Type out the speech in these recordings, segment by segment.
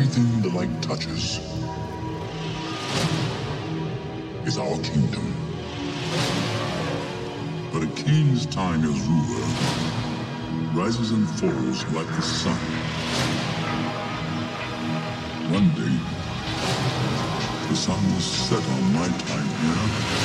everything the light touches is our kingdom. But a king's time as ruler rises and falls like the sun. One day, the sun will set on my time here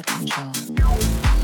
trap control.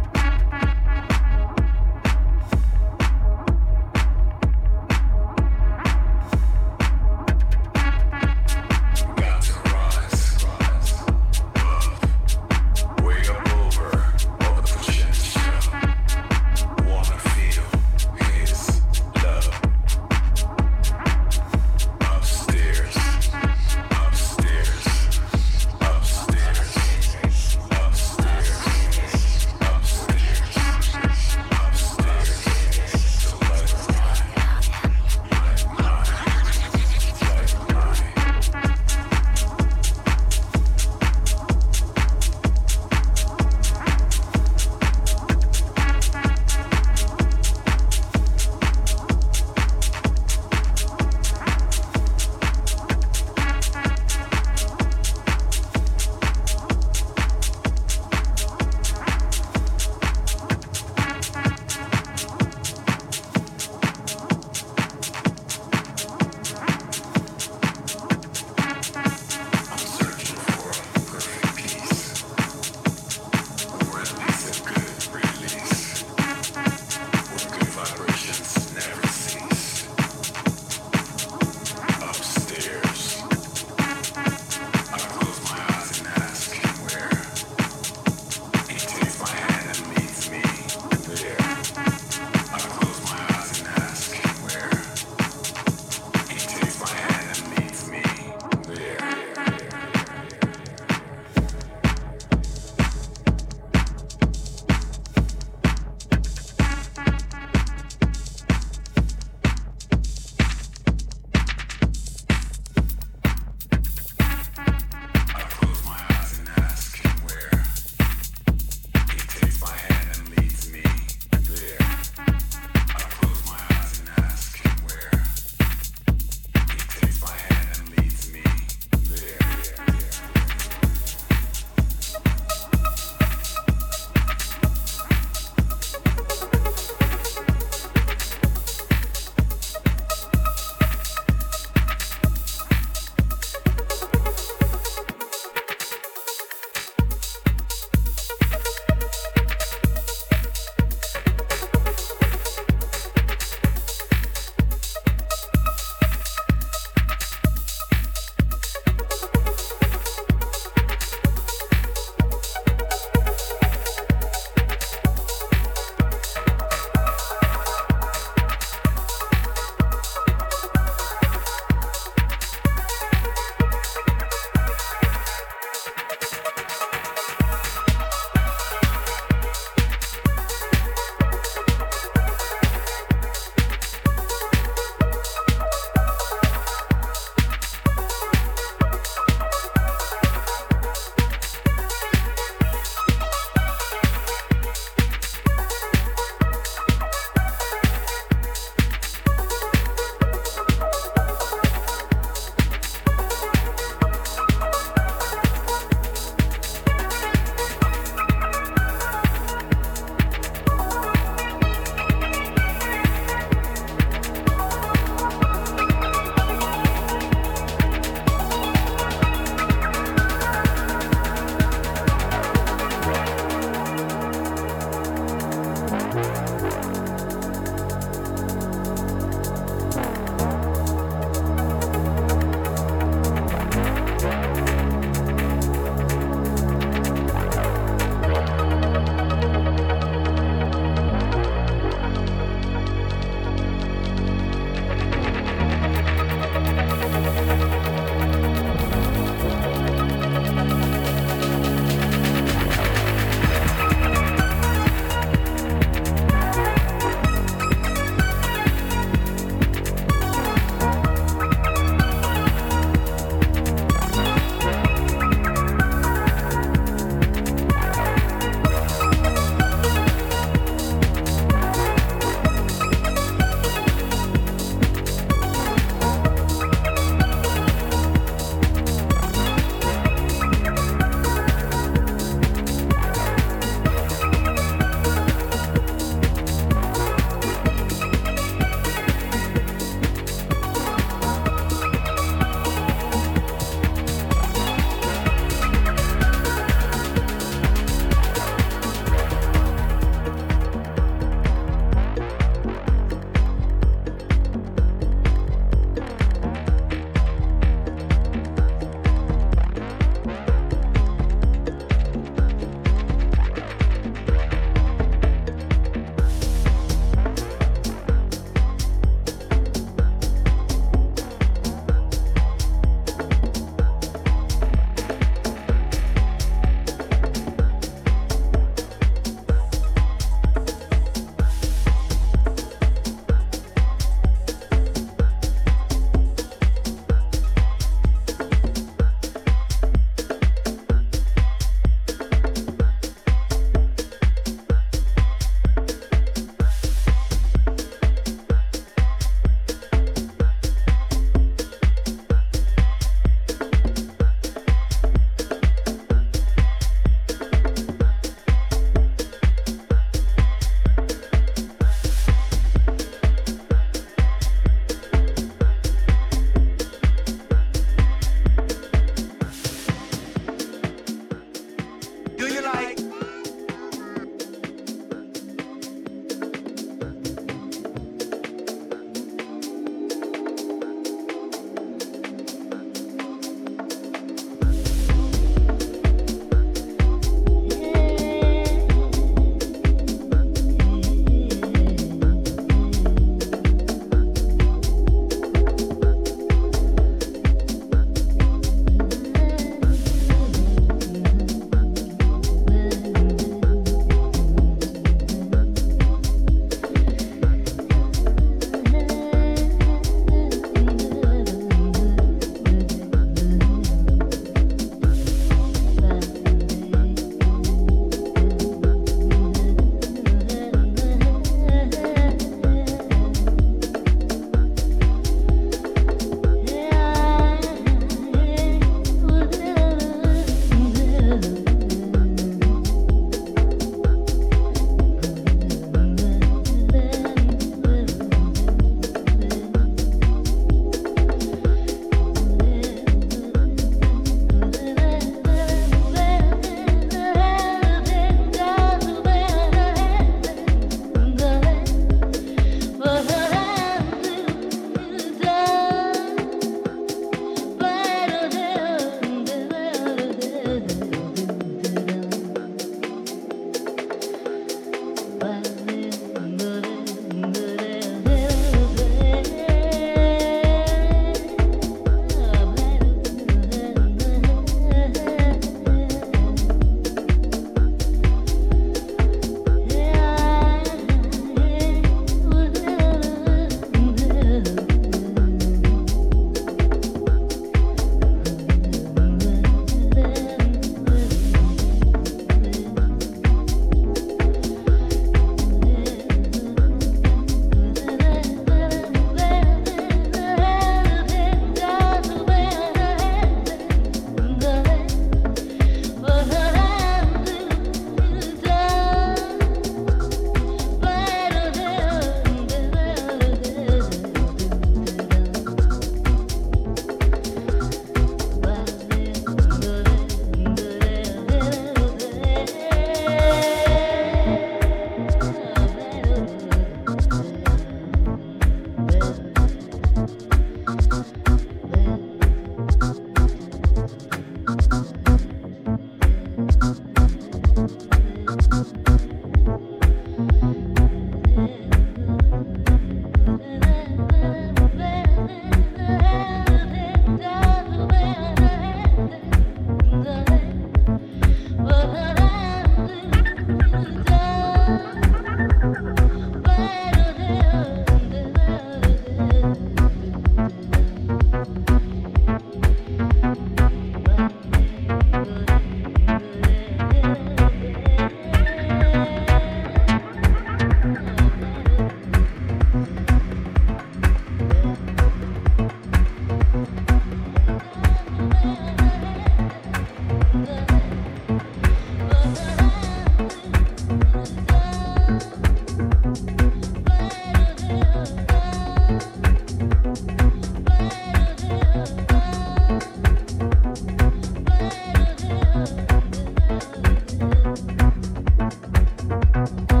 Bye.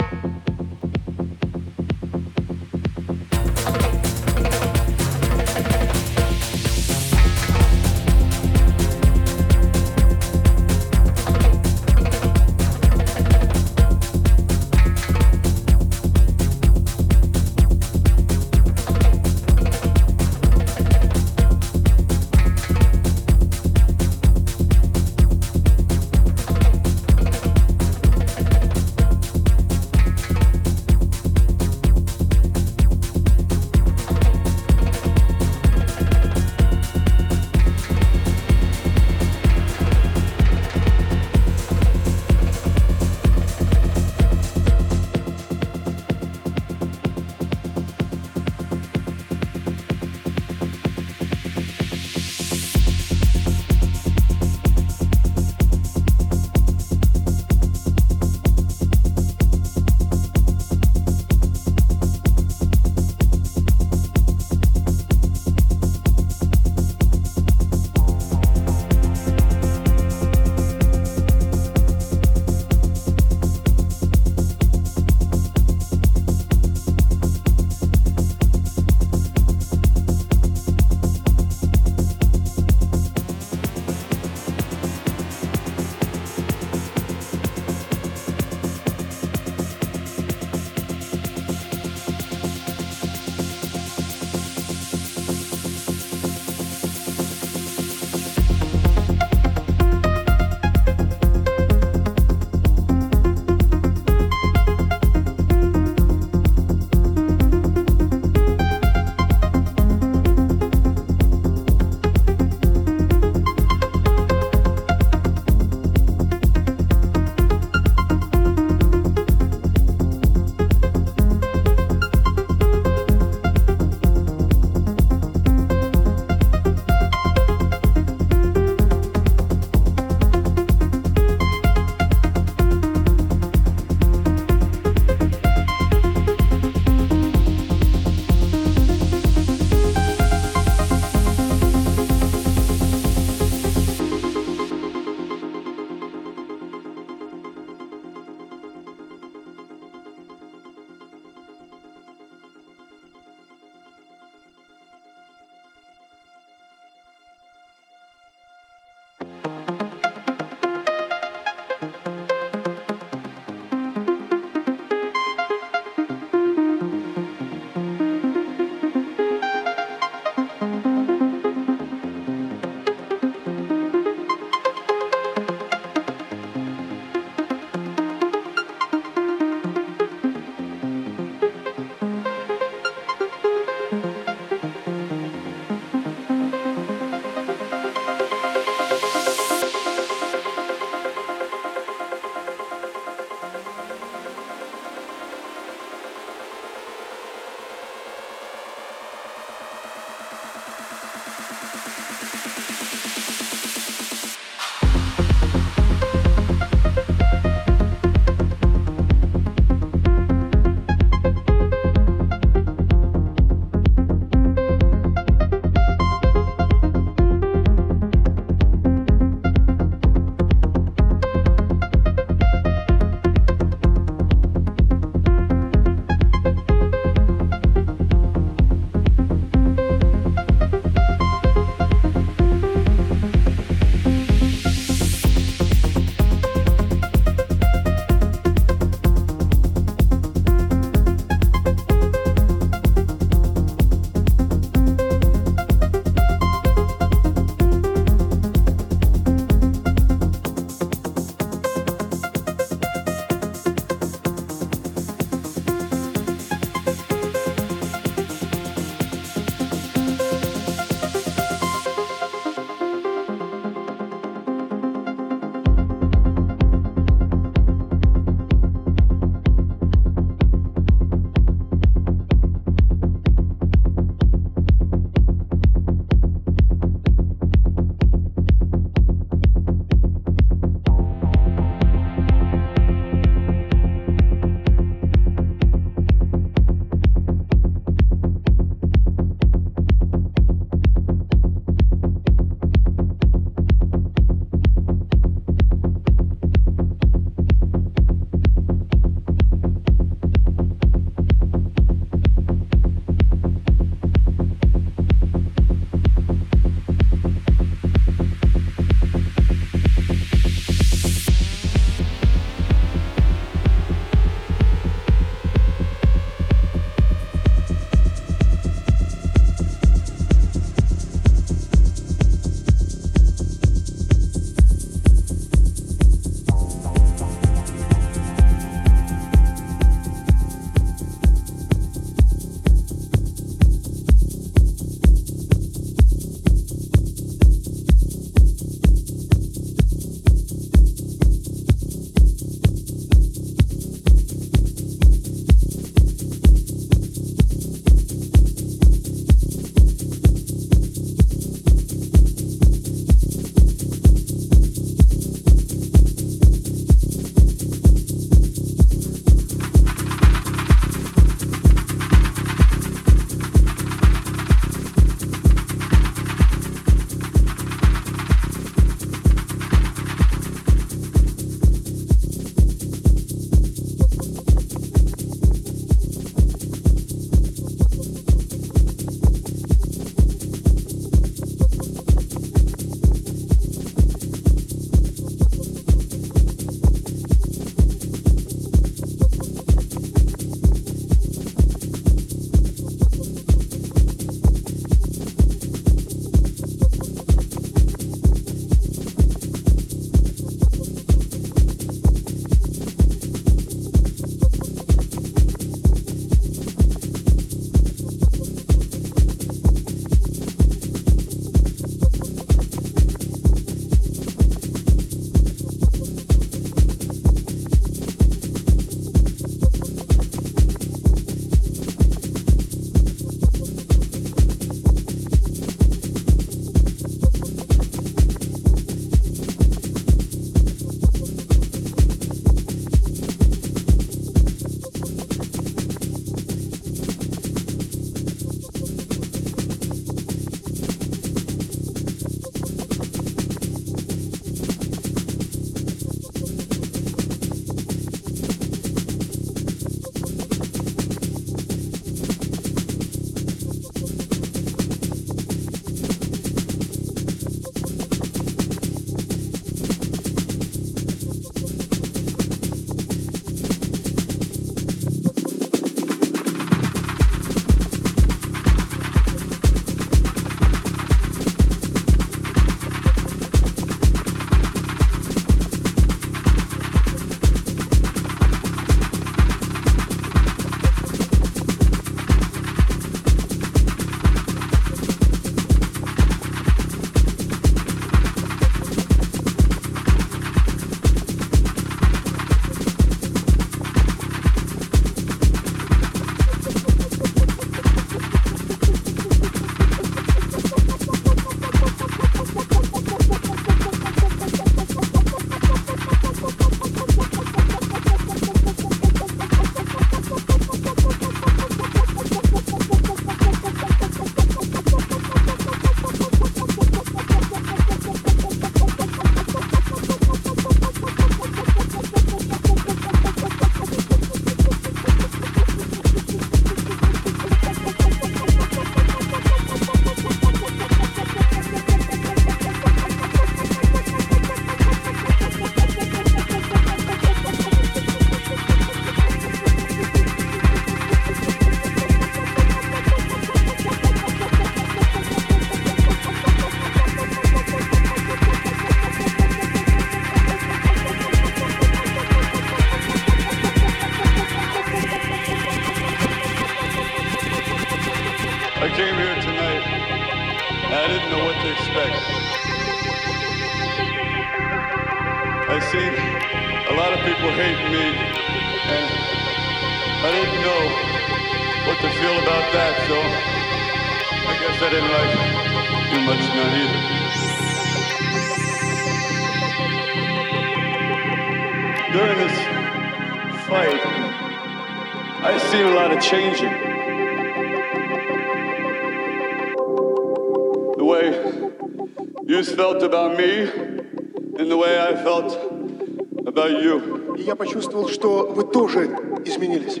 изменились.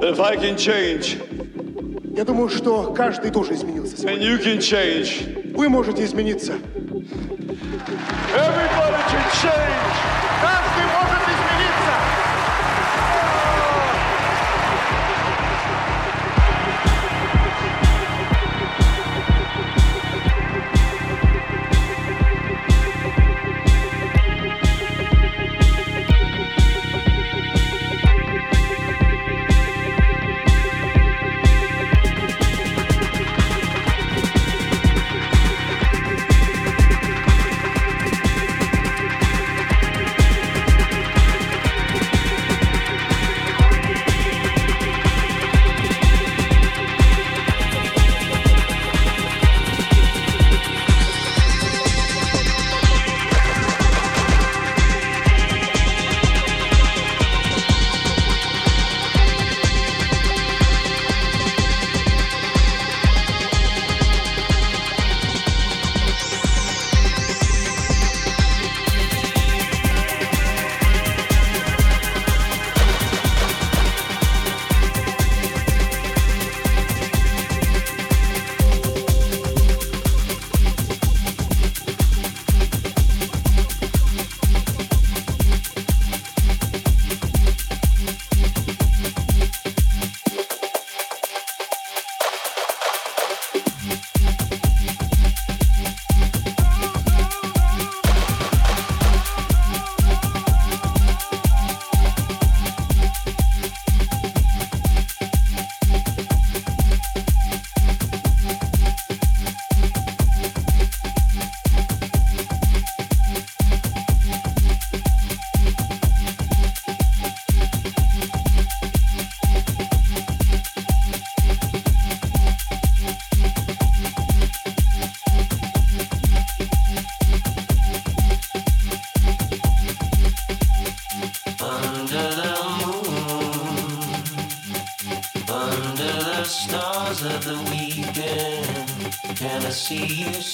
If I can change, я думаю, что каждый тоже изменился. And you can change. Вы можете измениться. see you